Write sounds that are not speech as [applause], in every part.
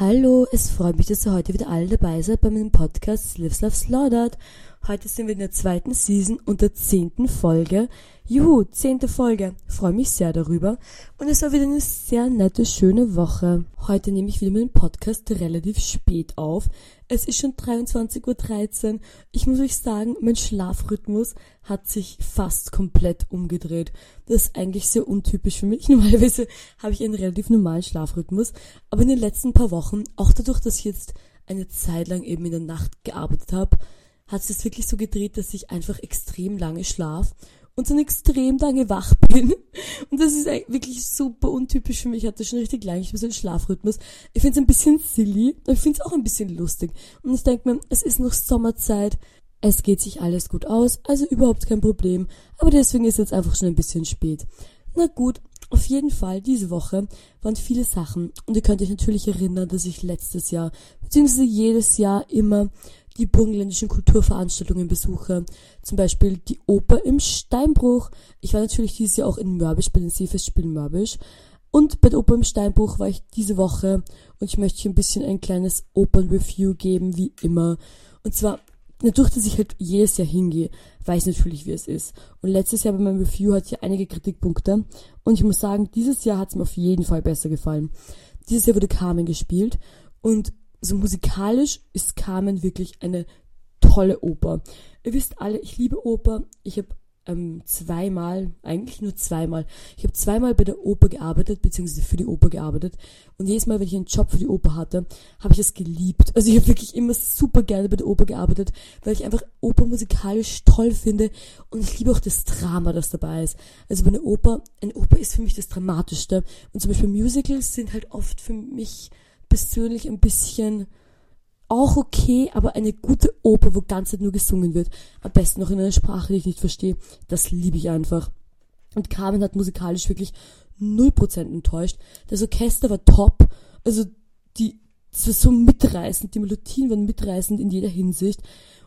Hallo, es freut mich, dass ihr heute wieder alle dabei seid bei meinem Podcast Lives Love Slaughtered. Heute sind wir in der zweiten Season und der zehnten Folge. Juhu, zehnte Folge. Freue mich sehr darüber. Und es war wieder eine sehr nette, schöne Woche. Heute nehme ich wieder meinen Podcast relativ spät auf. Es ist schon 23.13 Uhr. Ich muss euch sagen, mein Schlafrhythmus hat sich fast komplett umgedreht. Das ist eigentlich sehr untypisch für mich. [laughs] Normalerweise habe ich einen relativ normalen Schlafrhythmus. Aber in den letzten paar Wochen, auch dadurch, dass ich jetzt eine Zeit lang eben in der Nacht gearbeitet habe, hat es wirklich so gedreht, dass ich einfach extrem lange schlaf und dann extrem lange wach [laughs] bin. Und das ist wirklich super untypisch für mich. Ich hatte schon richtig lange ich so einen Schlafrhythmus. Ich finde es ein bisschen silly, aber ich finde es auch ein bisschen lustig. Und ich denke mir, es ist noch Sommerzeit. Es geht sich alles gut aus, also überhaupt kein Problem. Aber deswegen ist jetzt einfach schon ein bisschen spät. Na gut, auf jeden Fall, diese Woche waren viele Sachen. Und ihr könnt euch natürlich erinnern, dass ich letztes Jahr, beziehungsweise jedes Jahr immer die burgenländischen Kulturveranstaltungen besuche. Zum Beispiel die Oper im Steinbruch. Ich war natürlich dieses Jahr auch in Mörbisch bei den Seefestspielen Mörbisch. Und bei der Oper im Steinbruch war ich diese Woche und ich möchte hier ein bisschen ein kleines Opernreview geben, wie immer. Und zwar, dadurch, dass ich halt jedes Jahr hingehe, weiß ich natürlich, wie es ist. Und letztes Jahr bei meinem Review hatte ich einige Kritikpunkte. Und ich muss sagen, dieses Jahr hat es mir auf jeden Fall besser gefallen. Dieses Jahr wurde Carmen gespielt und so musikalisch ist Carmen wirklich eine tolle Oper. Ihr wisst alle, ich liebe Oper. Ich habe ähm, zweimal, eigentlich nur zweimal, ich habe zweimal bei der Oper gearbeitet, beziehungsweise für die Oper gearbeitet. Und jedes Mal, wenn ich einen Job für die Oper hatte, habe ich es geliebt. Also ich habe wirklich immer super gerne bei der Oper gearbeitet, weil ich einfach Oper musikalisch toll finde. Und ich liebe auch das Drama, das dabei ist. Also bei einer Oper, eine Oper ist für mich das Dramatischste. Und zum Beispiel Musicals sind halt oft für mich persönlich ein bisschen auch okay, aber eine gute Oper, wo ganz nur gesungen wird. Am besten noch in einer Sprache, die ich nicht verstehe. Das liebe ich einfach. Und Carmen hat musikalisch wirklich 0% enttäuscht. Das Orchester war top. Also die, es war so mitreißend. Die Melodien waren mitreißend in jeder Hinsicht.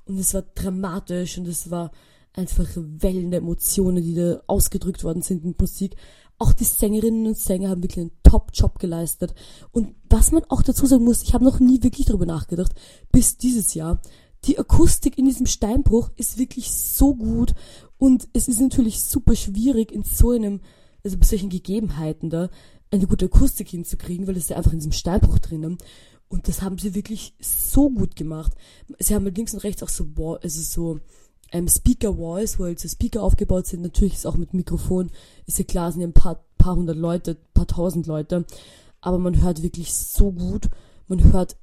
Und es war dramatisch und es war einfach Wellen der Emotionen, die da ausgedrückt worden sind in Musik. Auch die Sängerinnen und Sänger haben wirklich einen Top-Job geleistet. Und was man auch dazu sagen muss, ich habe noch nie wirklich darüber nachgedacht, bis dieses Jahr. Die Akustik in diesem Steinbruch ist wirklich so gut und es ist natürlich super schwierig in so einem, also bei solchen Gegebenheiten da, eine gute Akustik hinzukriegen, weil es ja einfach in diesem Steinbruch drinnen. Und das haben sie wirklich so gut gemacht. Sie haben halt links und rechts auch so, also so ähm, Speaker Walls, wo halt so Speaker aufgebaut sind. Natürlich ist auch mit Mikrofon, ist ja klar, sind ja ein paar, paar hundert Leute, paar tausend Leute. Aber man hört wirklich so gut. Man hört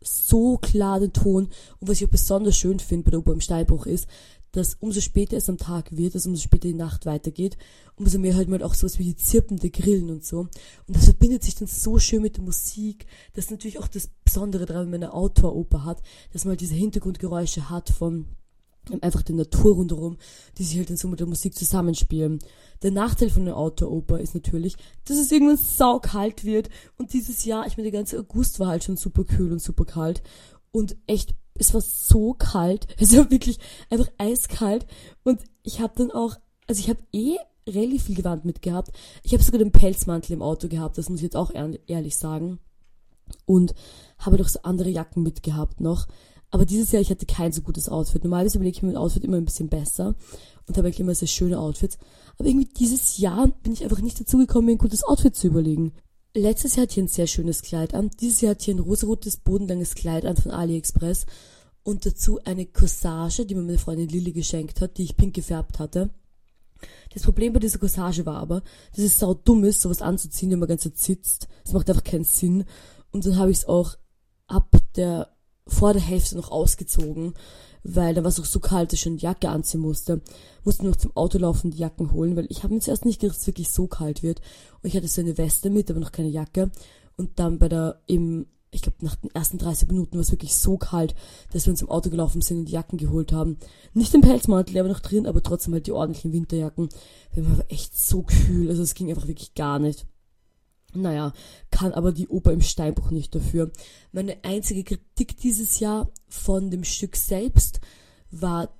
so klar den Ton. Und was ich auch besonders schön finde bei der Oper im Steinbruch ist, dass umso später es am Tag wird, dass umso später die Nacht weitergeht, umso mehr hört man auch sowas wie die zirpende Grillen und so. Und das verbindet sich dann so schön mit der Musik. Das ist natürlich auch das Besondere daran, wenn man eine Outdoor-Oper hat, dass man halt diese Hintergrundgeräusche hat von einfach die Natur rundherum, die sich halt dann so mit der Musik zusammenspielen. Der Nachteil von der Outdoor-Oper ist natürlich, dass es irgendwann saukalt wird und dieses Jahr, ich meine, der ganze August war halt schon super kühl und super kalt und echt, es war so kalt, [laughs] es war wirklich einfach eiskalt und ich habe dann auch, also ich habe eh relativ viel Gewand mitgehabt. Ich habe sogar den Pelzmantel im Auto gehabt, das muss ich jetzt auch ehrlich sagen. Und habe doch so andere Jacken mitgehabt noch. Aber dieses Jahr, ich hatte kein so gutes Outfit. Normalerweise überlege ich mir mein Outfit immer ein bisschen besser und habe eigentlich immer sehr schöne Outfits. Aber irgendwie dieses Jahr bin ich einfach nicht dazu gekommen, mir ein gutes Outfit zu überlegen. Letztes Jahr hatte ich ein sehr schönes Kleid an. Dieses Jahr hatte ich ein rosarotes, bodenlanges Kleid an von AliExpress. Und dazu eine Corsage, die mir meine Freundin Lilly geschenkt hat, die ich pink gefärbt hatte. Das Problem bei dieser Corsage war aber, dass es sau dumm ist, sowas anzuziehen, wenn man ganz sitzt. Das macht einfach keinen Sinn. Und dann habe ich es auch ab der vor der Hälfte noch ausgezogen, weil da war es auch so kalt, dass ich schon die Jacke anziehen musste. Musste noch zum Auto laufen, die Jacken holen, weil ich habe mir zuerst nicht gedacht, dass es wirklich so kalt wird. Und ich hatte so eine Weste mit, aber noch keine Jacke. Und dann bei der, im, ich glaube, nach den ersten 30 Minuten war es wirklich so kalt, dass wir uns im Auto gelaufen sind und die Jacken geholt haben. Nicht den Pelzmantel, war noch drin, aber trotzdem halt die ordentlichen Winterjacken. Wir waren aber echt so kühl, also es ging einfach wirklich gar nicht. Naja, kann aber die Oper im Steinbruch nicht dafür. Meine einzige Kritik dieses Jahr von dem Stück selbst war,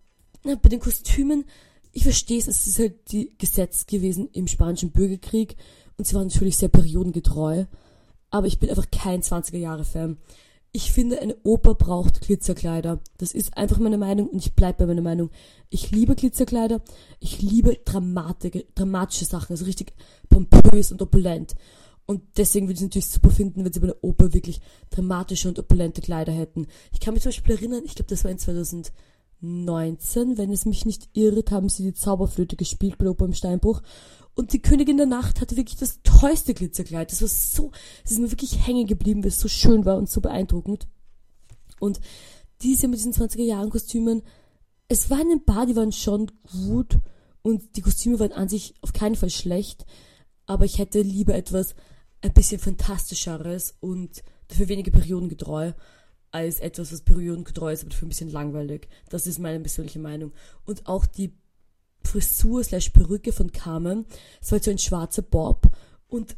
na, bei den Kostümen, ich verstehe es, es ist halt die Gesetz gewesen im spanischen Bürgerkrieg und sie waren natürlich sehr periodengetreu. aber ich bin einfach kein 20er-Jahre-Fan. Ich finde, eine Oper braucht Glitzerkleider. Das ist einfach meine Meinung und ich bleibe bei meiner Meinung. Ich liebe Glitzerkleider. Ich liebe dramatische, dramatische Sachen, also richtig pompös und opulent. Und deswegen würde ich es natürlich super finden, wenn sie bei einer Oper wirklich dramatische und opulente Kleider hätten. Ich kann mich zum Beispiel erinnern, ich glaube, das war in 2019, wenn es mich nicht irrt, haben sie die Zauberflöte gespielt bei der Oper im Steinbruch. Und die Königin der Nacht hatte wirklich das tollste Glitzerkleid. Das war so, es ist mir wirklich hängen geblieben, weil es so schön war und so beeindruckend. Und diese mit diesen 20er Jahren Kostümen, es waren ein paar, die waren schon gut und die Kostüme waren an sich auf keinen Fall schlecht, aber ich hätte lieber etwas ein bisschen fantastischeres und dafür weniger periodengetreu als etwas, was periodengetreu ist, aber dafür ein bisschen langweilig. Das ist meine persönliche Meinung. Und auch die Frisur slash Perücke von Carmen. Es war halt so ein schwarzer Bob und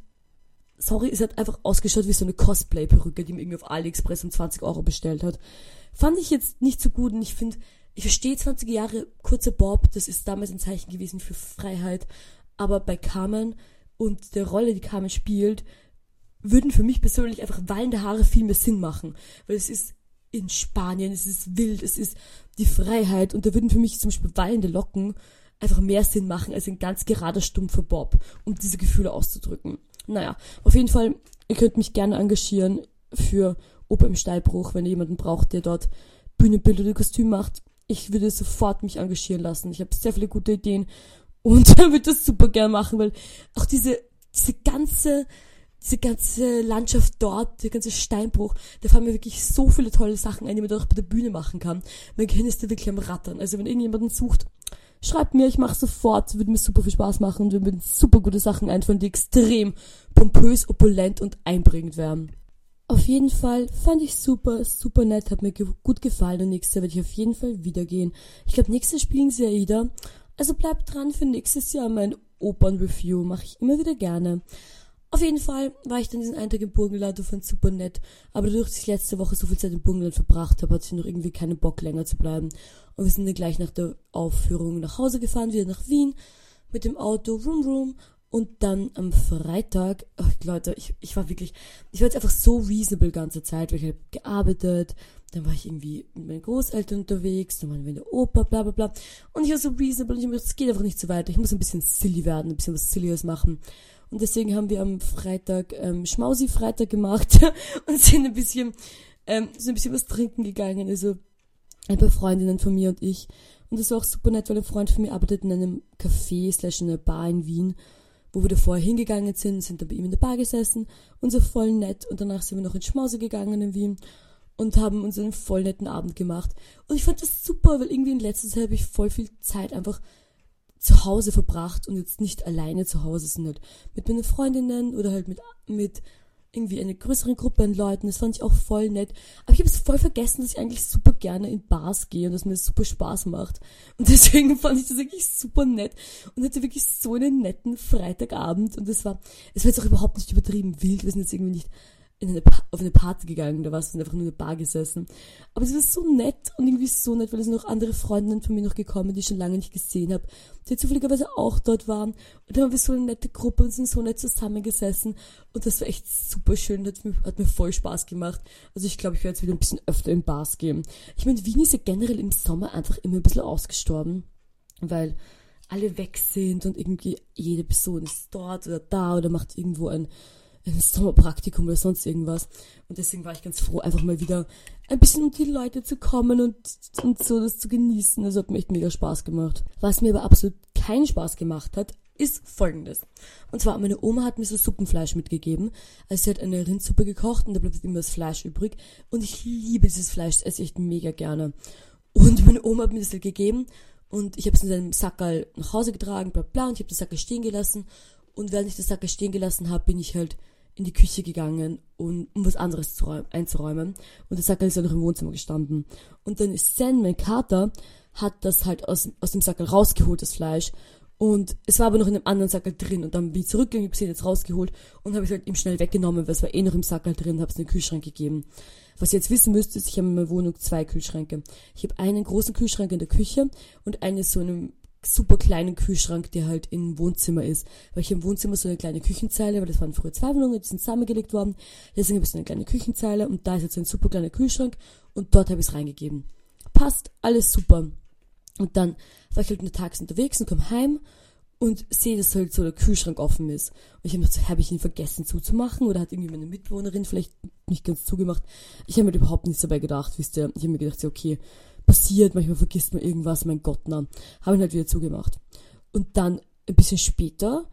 sorry, es hat einfach ausgeschaut wie so eine Cosplay-Perücke, die mir irgendwie auf AliExpress um 20 Euro bestellt hat. Fand ich jetzt nicht so gut und ich finde, ich verstehe 20 Jahre kurzer Bob, das ist damals ein Zeichen gewesen für Freiheit, aber bei Carmen und der Rolle, die Carmen spielt, würden für mich persönlich einfach wallende Haare viel mehr Sinn machen, weil es ist in Spanien, es ist wild, es ist die Freiheit und da würden für mich zum Beispiel wallende Locken einfach mehr Sinn machen als ein ganz gerader, stumpfer Bob, um diese Gefühle auszudrücken. Naja, auf jeden Fall, ihr könnt mich gerne engagieren für Oper im Steilbruch, wenn ihr jemanden braucht, der dort Bühnenbild oder Kostüm macht. Ich würde sofort mich engagieren lassen. Ich habe sehr viele gute Ideen und [laughs] würde das super gern machen, weil auch diese, diese ganze, diese ganze Landschaft dort, der ganze Steinbruch, da fallen mir wirklich so viele tolle Sachen ein, die man dort bei der Bühne machen kann. Mein Gehirn ist da wirklich am Rattern. Also wenn irgendjemanden sucht, schreibt mir, ich mache sofort, würde mir super viel Spaß machen und würde mir super gute Sachen einfallen, die extrem pompös, opulent und einbringend wären. Auf jeden Fall fand ich super, super nett, hat mir ge gut gefallen und nächstes Jahr werde ich auf jeden Fall wieder gehen. Ich glaube, nächstes Jahr spielen sie Aida, also bleibt dran für nächstes Jahr mein Opern-Review, mache ich immer wieder gerne. Auf jeden Fall war ich dann diesen einen Tag im Burgenland und fand super nett. Aber dadurch, dass ich letzte Woche so viel Zeit im Burgenland verbracht habe, hatte ich noch irgendwie keinen Bock länger zu bleiben. Und wir sind dann gleich nach der Aufführung nach Hause gefahren, wieder nach Wien mit dem Auto, rum rum. Und dann am Freitag, ach Leute, ich, ich war wirklich, ich war jetzt einfach so reasonable ganze Zeit, weil ich habe gearbeitet, dann war ich irgendwie mit meinen Großeltern unterwegs, dann waren wir in der Oper, bla bla bla. Und ich war so reasonable und ich habe gedacht, es geht einfach nicht so weiter. Ich muss ein bisschen silly werden, ein bisschen was Sillies machen. Und deswegen haben wir am Freitag ähm, Schmausi-Freitag gemacht [laughs] und sind ein bisschen, ähm, sind ein bisschen was trinken gegangen. Also ein paar Freundinnen von mir und ich. Und das war auch super nett, weil ein Freund von mir arbeitet in einem Café slash in einer Bar in Wien, wo wir da vorher hingegangen sind, sind dann bei ihm in der Bar gesessen und so voll nett. Und danach sind wir noch in Schmause gegangen in Wien und haben uns einen voll netten Abend gemacht. Und ich fand das super, weil irgendwie in letzter Zeit habe ich voll viel Zeit einfach zu Hause verbracht und jetzt nicht alleine zu Hause, sondern halt mit meinen Freundinnen oder halt mit, mit irgendwie einer größeren Gruppe an Leuten. Das fand ich auch voll nett. Aber ich habe es voll vergessen, dass ich eigentlich super gerne in Bars gehe und dass mir das super Spaß macht. Und [laughs] deswegen fand ich das wirklich super nett und hatte wirklich so einen netten Freitagabend. Und das war, es war jetzt auch überhaupt nicht übertrieben wild. Wir sind jetzt irgendwie nicht in eine auf eine Party gegangen, da warst du einfach nur in der Bar gesessen. Aber es war so nett und irgendwie so nett, weil es noch andere Freundinnen von mir noch gekommen, die ich schon lange nicht gesehen habe, die zufälligerweise auch dort waren. Und dann haben wir so eine nette Gruppe und sind so nett zusammengesessen. Und das war echt super schön, hat mir, hat mir voll Spaß gemacht. Also ich glaube, ich werde jetzt wieder ein bisschen öfter in Bars gehen. Ich meine, Wien ist ja generell im Sommer einfach immer ein bisschen ausgestorben, weil alle weg sind und irgendwie jede Person ist dort oder da oder macht irgendwo ein ein Sommerpraktikum oder sonst irgendwas. Und deswegen war ich ganz froh, einfach mal wieder ein bisschen unter die Leute zu kommen und, und so das zu genießen. Das hat mir echt mega Spaß gemacht. Was mir aber absolut keinen Spaß gemacht hat, ist folgendes. Und zwar, meine Oma hat mir so Suppenfleisch mitgegeben. Also sie hat eine Rindsuppe gekocht und da bleibt immer das Fleisch übrig. Und ich liebe dieses Fleisch, das esse ich echt mega gerne. Und meine Oma hat mir das gegeben und ich habe es in seinem Sackerl nach Hause getragen, bla bla, und ich habe das Sackerl stehen gelassen. Und während ich das Sackerl stehen gelassen habe, bin ich halt in die Küche gegangen, um, um was anderes zu einzuräumen. Und der Sackerl ist ja noch im Wohnzimmer gestanden. Und dann ist Sen, mein Kater, hat das halt aus, aus dem Sackerl rausgeholt, das Fleisch. Und es war aber noch in einem anderen Sackerl drin. Und dann bin ich zurückgegangen, hab sie jetzt rausgeholt und habe es halt ihm schnell weggenommen, weil es war eh noch im Sackerl drin, habe es in den Kühlschrank gegeben. Was ihr jetzt wissen müsst, ist, ich habe in meiner Wohnung zwei Kühlschränke. Ich habe einen großen Kühlschrank in der Küche und einen so einem super kleinen Kühlschrank, der halt im Wohnzimmer ist. Weil ich im Wohnzimmer so eine kleine Küchenzeile, weil das waren früher zwei Wohnungen, die sind zusammengelegt worden. Deswegen habe ich so eine kleine Küchenzeile und da ist jetzt ein super kleiner Kühlschrank und dort habe ich es reingegeben. Passt, alles super. Und dann war ich halt nur tags unterwegs und komme heim und sehe, dass halt so der Kühlschrank offen ist. Und ich habe gedacht, habe ich ihn vergessen zuzumachen oder hat irgendwie meine Mitbewohnerin vielleicht nicht ganz zugemacht. Ich habe mir überhaupt nichts dabei gedacht, wisst ihr. Ich habe mir gedacht, ja, okay, passiert, manchmal vergisst man irgendwas, mein Gott, na. Habe ihn halt wieder zugemacht. Und dann, ein bisschen später,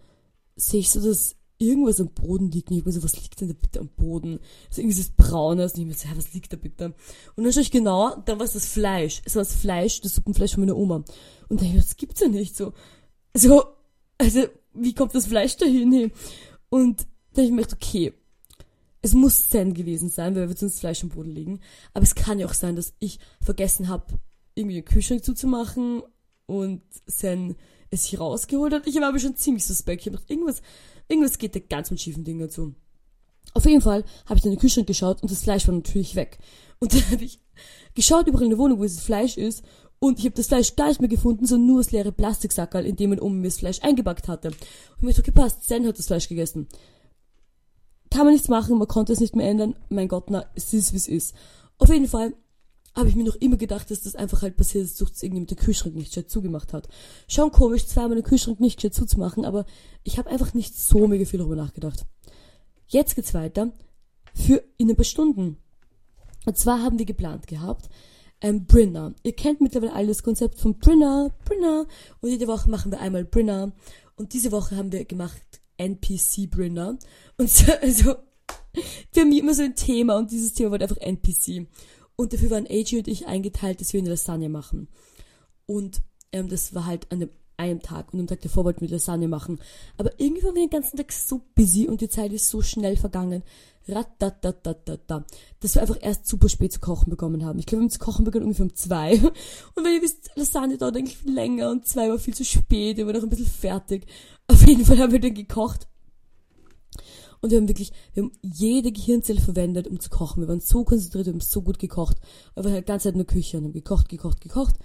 sehe ich so, dass irgendwas am Boden liegt. Und ich mir so, was liegt denn da bitte am Boden? So irgendwie ist Braunes. Und ich mir so, ja, was liegt da bitte? Und dann schaue ich genauer, dann war es das Fleisch. Es war das Fleisch, das Suppenfleisch von meiner Oma. Und dann ich das gibt's ja nicht so. So, also, wie kommt das Fleisch dahin? Hey? Und dann habe ich mir gedacht, okay, es muss Zen gewesen sein, weil wir sonst Fleisch am Boden liegen. Aber es kann ja auch sein, dass ich vergessen habe, irgendwie den Kühlschrank zuzumachen und Zen es hier rausgeholt hat. Ich war aber schon ziemlich suspekt. Ich habe gedacht, irgendwas, irgendwas geht da ganz mit schiefen Dingen zu. Auf jeden Fall habe ich in den Kühlschrank geschaut und das Fleisch war natürlich weg. Und dann habe ich geschaut überall in der Wohnung, wo das Fleisch ist und ich habe das Fleisch gar nicht mehr gefunden, sondern nur das leere Plastiksackerl, in dem man oben das Fleisch eingepackt hatte. Und mir so gepasst, Zen hat das Fleisch gegessen. Kann man nichts machen, man konnte es nicht mehr ändern. Mein Gott, na, es ist wie es ist. Auf jeden Fall habe ich mir noch immer gedacht, dass das einfach halt passiert ist, dass irgendjemand den Kühlschrank nicht gescheit zugemacht hat. Schon komisch, zweimal den Kühlschrank nicht gescheit zuzumachen, aber ich habe einfach nicht so mega viel darüber nachgedacht. Jetzt geht's weiter für in ein paar Stunden. Und zwar haben wir geplant gehabt, ähm, Brinner. Ihr kennt mittlerweile alle das Konzept von Brinner, Brinner. Und jede Woche machen wir einmal Brinner. Und diese Woche haben wir gemacht NPC Brinner. Und so, also, wir haben immer so ein Thema und dieses Thema war einfach NPC. Und dafür waren AG und ich eingeteilt, dass wir eine Lasagne machen. Und ähm, das war halt an dem einem Tag und am Tag davor wollten wir Lasagne machen. Aber irgendwie waren wir den ganzen Tag so busy und die Zeit ist so schnell vergangen. Ratatatatata. Dass wir einfach erst super spät zu kochen bekommen haben. Ich glaube, wir haben zu kochen begonnen ungefähr um zwei. [laughs] Und wenn ihr wisst, Lasagne dauert eigentlich viel länger und zwei war viel zu spät, wir waren noch ein bisschen fertig. Auf jeden Fall haben wir dann gekocht. Und wir haben wirklich, wir haben jede Gehirnzelle verwendet, um zu kochen. Wir waren so konzentriert, wir haben so gut gekocht. Wir waren halt die ganze Zeit in der Küche und haben gekocht, gekocht, gekocht.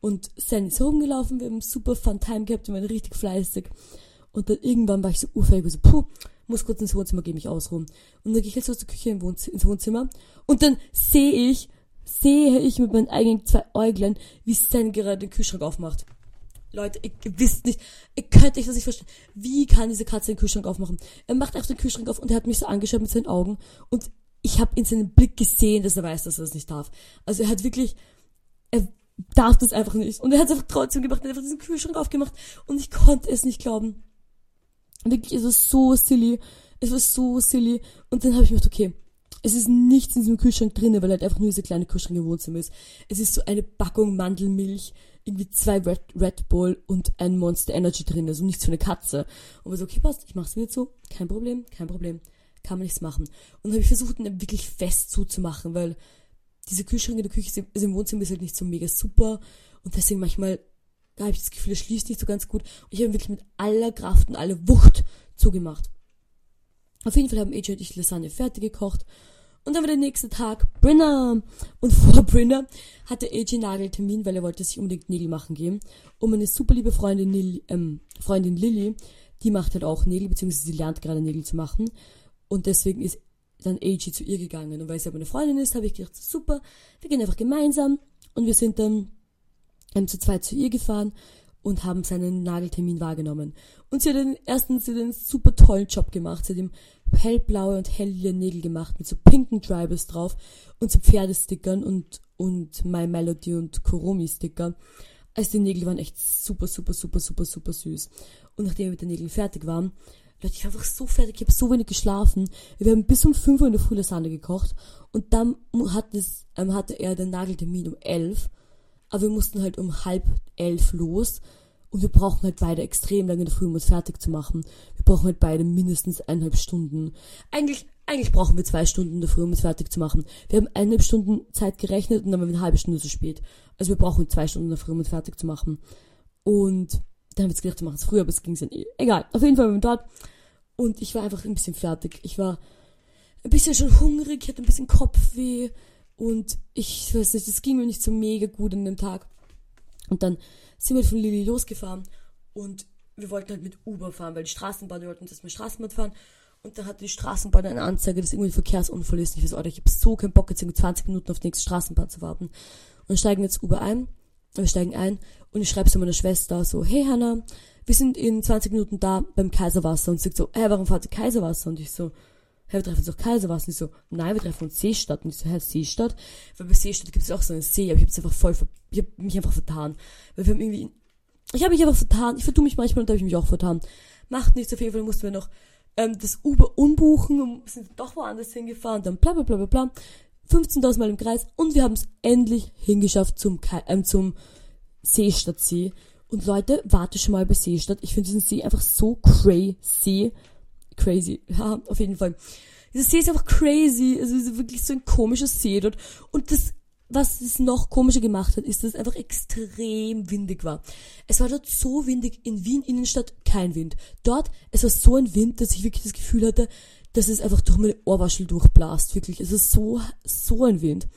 Und Sandy ist rumgelaufen, wir haben super Fun Time gehabt, wir waren richtig fleißig. Und dann irgendwann war ich so urfähig, so, puh, muss kurz ins Wohnzimmer gehen, mich ausruhen. Und dann gehe ich jetzt aus der Küche ins Wohnzimmer. Und dann sehe ich, sehe ich mit meinen eigenen zwei Äuglein, wie Stan gerade den Kühlschrank aufmacht. Leute, ihr, wisst nicht, ihr könnt nicht, was ich verstehe. Wie kann diese Katze den Kühlschrank aufmachen? Er macht einfach den Kühlschrank auf und er hat mich so angeschaut mit seinen Augen und ich habe in seinem Blick gesehen, dass er weiß, dass er das nicht darf. Also er hat wirklich, er darf das einfach nicht. Und er hat es einfach trotzdem gemacht, er hat einfach diesen Kühlschrank aufgemacht und ich konnte es nicht glauben. Wirklich, es war so silly. Es war so silly. Und dann habe ich mir gedacht, okay, es ist nichts in diesem Kühlschrank drin, weil halt einfach nur dieser kleine Kühlschrank im Wohnzimmer ist. Es ist so eine Packung Mandelmilch, irgendwie zwei Red, Red Bull und ein Monster Energy drin, also nichts für eine Katze. Und wir so, okay, passt, ich mach's wieder zu, kein Problem, kein Problem, kann man nichts machen. Und dann habe ich versucht, ihn wirklich fest zuzumachen, weil diese Kühlschrank in der Küche, also im Wohnzimmer ist halt nicht so mega super und deswegen manchmal da habe ich das Gefühl, es schließt nicht so ganz gut. Und ich habe wirklich mit aller Kraft und aller Wucht zugemacht. Auf jeden Fall haben AJ und ich Lasagne fertig gekocht. Und dann war der nächste Tag Brinner. Und [laughs] vor Brinner hatte AJ Nageltermin, weil er wollte sich unbedingt Nägel machen gehen. Und meine super liebe Freundin, Nil, ähm, Freundin Lilly, die macht halt auch Nägel, beziehungsweise sie lernt gerade Nägel zu machen. Und deswegen ist dann AJ zu ihr gegangen. Und weil sie aber eine Freundin ist, habe ich gedacht, super, wir gehen einfach gemeinsam. Und wir sind dann ähm, zu zweit zu ihr gefahren und haben seinen Nageltermin wahrgenommen. Und sie hat den, erstens sie hat einen super tollen Job gemacht. Sie hat ihm hellblaue und helle Nägel gemacht mit so pinken Drivers drauf und so Pferdestickern und, und My Melody und Koromi-Sticker. Also die Nägel waren echt super, super, super, super, super süß. Und nachdem wir mit den Nägeln fertig waren, Leute, ich war einfach so fertig, ich habe so wenig geschlafen. Wir haben bis um 5 Uhr in der Früh Lasagne gekocht und dann hat es, ähm, hatte er den Nageltermin um 11 aber wir mussten halt um halb elf los und wir brauchen halt beide extrem lange in der Früh, um uns fertig zu machen. Wir brauchen halt beide mindestens eineinhalb Stunden. Eigentlich, eigentlich brauchen wir zwei Stunden in der Früh, um uns fertig zu machen. Wir haben eineinhalb Stunden Zeit gerechnet und dann waren wir eine halbe Stunde zu spät. Also wir brauchen zwei Stunden in der Früh, um uns fertig zu machen. Und dann haben wir jetzt gedacht, wir machen es früher, aber es ging dann eh. Egal, auf jeden Fall waren wir dort. Und ich war einfach ein bisschen fertig. Ich war ein bisschen schon hungrig, ich hatte ein bisschen Kopfweh. Und ich weiß nicht, es ging mir nicht so mega gut an dem Tag. Und dann sind wir von Lilly losgefahren und wir wollten halt mit Uber fahren, weil die Straßenbahn, wir wollten das mit Straßenbahn fahren. Und dann hatte die Straßenbahn eine Anzeige, dass irgendwie ein Verkehrsunfall ist. Und ich weiß, Alter, ich habe so keinen Bock, jetzt irgendwie 20 Minuten auf die nächste Straßenbahn zu warten. Und steigen jetzt Uber ein. Wir steigen ein und ich schreibe zu meiner Schwester so, hey Hannah, wir sind in 20 Minuten da beim Kaiserwasser. Und sie so, hey, warum fahrt ihr Kaiserwasser? Und ich so, hey, wir treffen uns doch Kaiserwasser. Und ich so, nein, wir treffen uns Seestadt. Und ich so, hä, Seestadt? Weil bei Seestadt gibt es auch so einen See, aber ich habe einfach voll, ich habe mich einfach vertan. Weil wir haben irgendwie, ich habe mich einfach vertan. Ich vertue mich manchmal und da habe ich mich auch vertan. Macht nichts, auf jeden Fall mussten wir noch ähm, das Uber umbuchen und sind doch woanders hingefahren. Dann bla bla bla bla bla. 15.000 Mal im Kreis und wir haben es endlich hingeschafft zum, ähm, zum Seestadtsee. Und Leute, warte schon mal bei Seestadt. Ich finde diesen See einfach so crazy. Crazy. [laughs] Ja, auf jeden Fall. Dieser See ist einfach crazy. Also es ist wirklich so ein komischer See dort. Und das, was es noch komischer gemacht hat, ist, dass es einfach extrem windig war. Es war dort so windig. In Wien Innenstadt kein Wind. Dort, es war so ein Wind, dass ich wirklich das Gefühl hatte, dass es einfach durch meine Ohrwaschel durchblast. Wirklich. Es ist so, so ein Wind.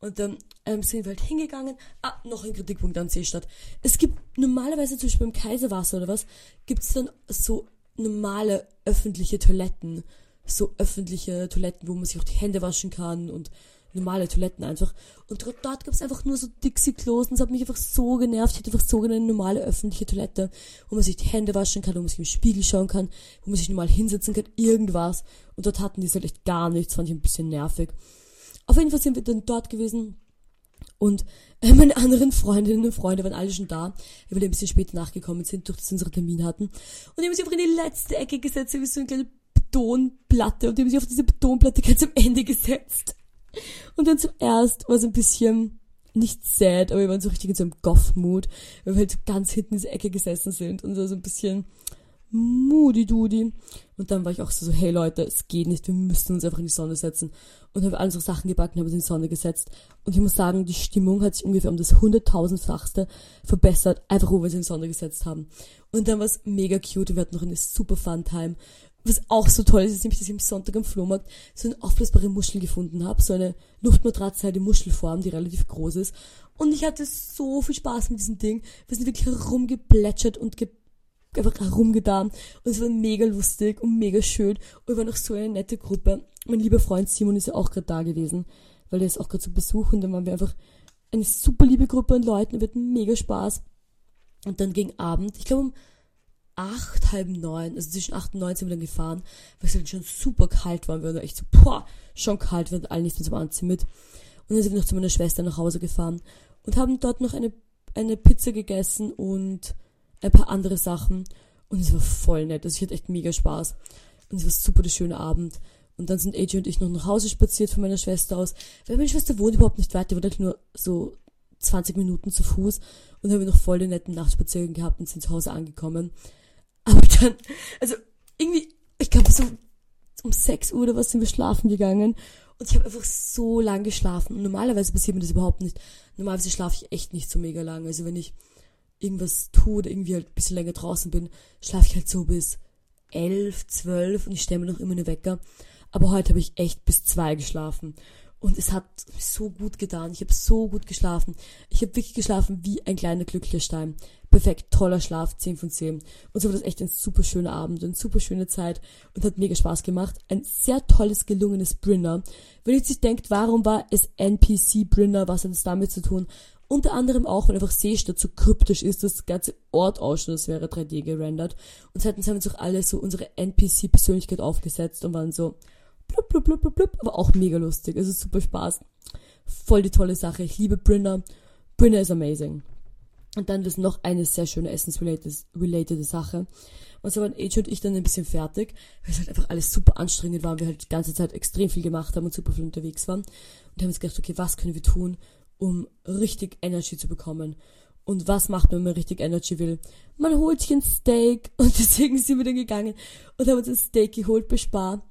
Und dann ähm, sind wir halt hingegangen. Ah, noch ein Kritikpunkt an Seestadt. Es gibt normalerweise zum Beispiel beim Kaiserwasser oder was, gibt es dann so normale öffentliche Toiletten. So öffentliche Toiletten, wo man sich auch die Hände waschen kann und normale Toiletten einfach. Und dort, dort gab es einfach nur so Dixie-Klos und es hat mich einfach so genervt. Ich hätte einfach so gerne eine normale öffentliche Toilette, wo man sich die Hände waschen kann, wo man sich im Spiegel schauen kann, wo man sich normal hinsetzen kann, irgendwas. Und dort hatten die halt echt gar nichts, fand ich ein bisschen nervig. Auf jeden Fall sind wir dann dort gewesen und äh, meine anderen Freundinnen und Freunde waren alle schon da, weil wir ein bisschen später nachgekommen sind, durch das unsere Termin hatten. Und die haben sich einfach in die letzte Ecke gesetzt, wie so eine kleine Betonplatte. Und die haben sich auf diese Betonplatte ganz am Ende gesetzt. Und dann zuerst war es ein bisschen nicht sad, aber wir waren so richtig in so einem Goth-Mood, weil wir halt ganz hinten in dieser Ecke gesessen sind und so, so ein bisschen Moody Doody. Und dann war ich auch so, hey Leute, es geht nicht, wir müssen uns einfach in die Sonne setzen. Und habe alle unsere Sachen gebacken, habe uns in die Sonne gesetzt. Und ich muss sagen, die Stimmung hat sich ungefähr um das hunderttausendfachste verbessert, einfach wo wir uns in die Sonne gesetzt haben. Und dann war es mega cute, wir hatten noch eine super fun Time. Was auch so toll ist, ist nämlich, dass ich am Sonntag am Flohmarkt so eine aufblasbare Muschel gefunden habe, so eine Luftmatratze halt Muschelform, die relativ groß ist. Und ich hatte so viel Spaß mit diesem Ding. Wir sind wirklich herumgeplätschert und geplätschert einfach herumgetan und es war mega lustig und mega schön und wir waren noch so eine nette Gruppe. Mein lieber Freund Simon ist ja auch gerade da gewesen, weil er ist auch gerade zu Besuch und dann waren wir einfach eine super liebe Gruppe an Leuten, wir hatten mega Spaß. Und dann gegen Abend, ich glaube um acht, halb neun, also zwischen acht und neun sind wir dann gefahren, weil es halt schon super kalt war. Wir waren echt so, boah, schon kalt, wir hatten alle nichts mehr zum Anziehen mit. Und dann sind wir noch zu meiner Schwester nach Hause gefahren und haben dort noch eine, eine Pizza gegessen und ein paar andere Sachen. Und es war voll nett. Also ich hatte echt mega Spaß. Und es war super der schöne Abend. Und dann sind AJ und ich noch nach Hause spaziert von meiner Schwester aus. Weil meine Schwester wohnt überhaupt nicht weit, die wohnt halt nur so 20 Minuten zu Fuß. Und dann haben wir noch voll den netten Nachtspaziergang gehabt und sind zu Hause angekommen. Aber dann, also irgendwie, ich glaube so um 6 Uhr oder was sind wir schlafen gegangen. Und ich habe einfach so lang geschlafen. Und normalerweise passiert mir das überhaupt nicht. Normalerweise schlafe ich echt nicht so mega lang. Also wenn ich irgendwas tue oder irgendwie halt ein bisschen länger draußen bin, schlafe ich halt so bis elf, zwölf und ich stelle mir noch immer eine Wecker. Aber heute habe ich echt bis zwei geschlafen. Und es hat so gut getan. Ich habe so gut geschlafen. Ich habe wirklich geschlafen wie ein kleiner glücklicher Stein. Perfekt, toller Schlaf, 10 von 10. Und so war das echt ein super schöner Abend, eine super schöne Zeit und hat mega Spaß gemacht. Ein sehr tolles, gelungenes Brinner. Wenn ihr sich denkt, warum war es NPC Brinner, was hat es damit zu tun? Unter anderem auch, weil einfach Seestadt so kryptisch ist, dass das ganze Ort ausschaut, als wäre 3D gerendert. Und seitens haben uns auch alle so unsere NPC-Persönlichkeit aufgesetzt und waren so blub, blub, blub, blub, blub, aber auch mega lustig. Also super Spaß. Voll die tolle Sache. Ich liebe Brinner. Brinner ist amazing. Und dann ist noch eine sehr schöne essensrelated Sache. Und so waren Age und ich dann ein bisschen fertig, weil es halt einfach alles super anstrengend war und wir halt die ganze Zeit extrem viel gemacht haben und super viel unterwegs waren. Und haben uns gedacht, okay, was können wir tun, um richtig Energy zu bekommen. Und was macht man, wenn man richtig Energy will? Man holt sich ein Steak [laughs] und deswegen sind wir dann gegangen und haben uns ein Steak geholt bei Spar.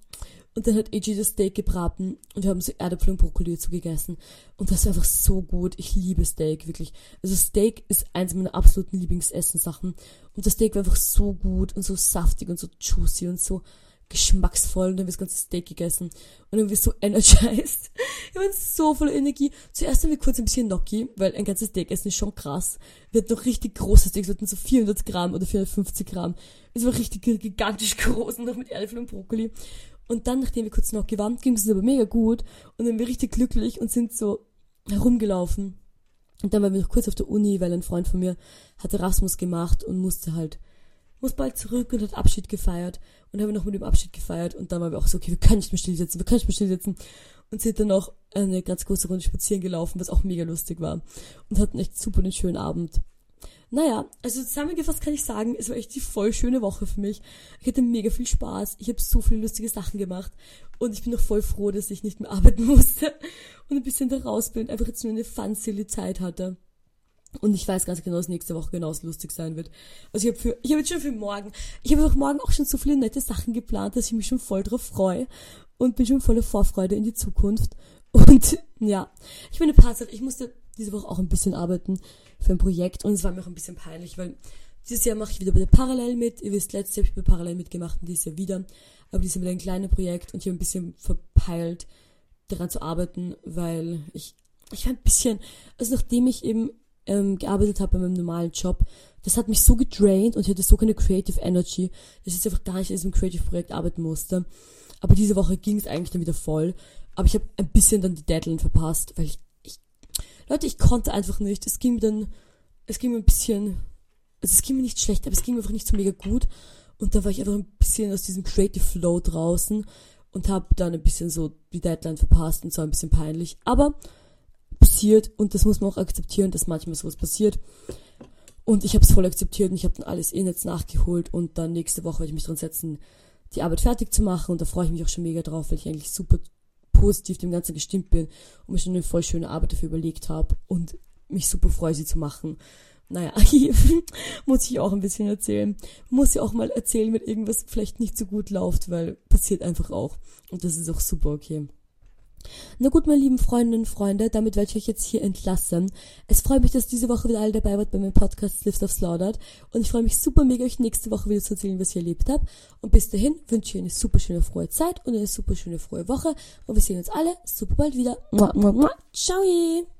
Und dann hat AJ das Steak gebraten und wir haben so Erdäpfel und Brokkoli dazu gegessen. Und das war einfach so gut. Ich liebe Steak, wirklich. Also Steak ist eins meiner absoluten Lieblingsessensachen. Und das Steak war einfach so gut und so saftig und so juicy und so geschmacksvoll und dann haben wir das ganze Steak gegessen und dann wir so [laughs] energized. Wir waren so voller Energie. Zuerst haben wir kurz ein bisschen Gnocchi, weil ein ganzes Steak essen ist schon krass. Wir hatten noch richtig große Steaks, wir hatten so 400 Gramm oder 450 Gramm. Es war richtig gigantisch [laughs] groß und noch mit Erdäpfel und Brokkoli. Und dann, nachdem wir kurz Gnocchi waren, ging es uns aber mega gut und dann waren wir richtig glücklich und sind so herumgelaufen. Und dann waren wir noch kurz auf der Uni, weil ein Freund von mir hat Erasmus gemacht und musste halt muss bald zurück und hat Abschied gefeiert. Und haben wir noch mit dem Abschied gefeiert. Und dann waren wir auch so, okay, wir können nicht mehr still sitzen, wir können nicht mehr still sitzen. Und sind dann noch eine ganz große Runde spazieren gelaufen, was auch mega lustig war. Und hatten echt super einen schönen Abend. Naja, also zusammengefasst kann ich sagen, es war echt die voll schöne Woche für mich. Ich hatte mega viel Spaß. Ich habe so viele lustige Sachen gemacht. Und ich bin noch voll froh, dass ich nicht mehr [laughs] arbeiten musste und ein bisschen da raus bin. Einfach jetzt nur eine fun, silly Zeit hatte. Und ich weiß ganz genau, dass nächste Woche genauso lustig sein wird. Also ich habe für, ich habe jetzt schon für morgen, ich habe auch morgen auch schon so viele nette Sachen geplant, dass ich mich schon voll drauf freue und bin schon voller Vorfreude in die Zukunft. [laughs] Und ja, ich bin eine Partzeit, ich musste diese Woche auch ein bisschen arbeiten für ein Projekt und es war mir auch ein bisschen peinlich, weil dieses Jahr mache ich wieder bei der Parallel mit. Ihr wisst, letztes Jahr habe ich bei Parallel mitgemacht und dieses Jahr wieder. Aber dieses Jahr wieder ein kleines Projekt und ich habe ein bisschen verpeilt, daran zu arbeiten, weil ich, ich war ein bisschen, also nachdem ich eben ähm, gearbeitet habe bei meinem normalen Job, das hat mich so gedraint und ich hatte so keine Creative Energy, dass ich einfach gar nicht in diesem Creative-Projekt arbeiten musste. Aber diese Woche ging es eigentlich dann wieder voll. Aber ich habe ein bisschen dann die Deadline verpasst, weil ich, Leute, ich konnte einfach nicht. Es ging mir dann, es ging mir ein bisschen, also es ging mir nicht schlecht, aber es ging mir einfach nicht so mega gut. Und da war ich einfach ein bisschen aus diesem Creative Flow draußen und habe dann ein bisschen so die Deadline verpasst und so ein bisschen peinlich. Aber passiert und das muss man auch akzeptieren, dass manchmal sowas passiert. Und ich habe es voll akzeptiert und ich habe dann alles eh jetzt nachgeholt und dann nächste Woche werde ich mich dran setzen, die Arbeit fertig zu machen und da freue ich mich auch schon mega drauf, weil ich eigentlich super positiv dem Ganzen gestimmt bin und mir schon eine voll schöne Arbeit dafür überlegt habe und mich super freue, sie zu machen. Naja, [laughs] muss ich auch ein bisschen erzählen. Muss ja auch mal erzählen, wenn irgendwas vielleicht nicht so gut läuft, weil passiert einfach auch. Und das ist auch super okay. Na gut, meine lieben Freundinnen und Freunde, damit werde ich euch jetzt hier entlassen. Es freut mich, dass diese Woche wieder alle dabei wart bei meinem Podcast Lift of Slaughtered. Und ich freue mich super mega, euch nächste Woche wieder zu erzählen, was ich erlebt habe. Und bis dahin wünsche ich euch eine super schöne, frohe Zeit und eine super schöne, frohe Woche. Und wir sehen uns alle super bald wieder. Ciao!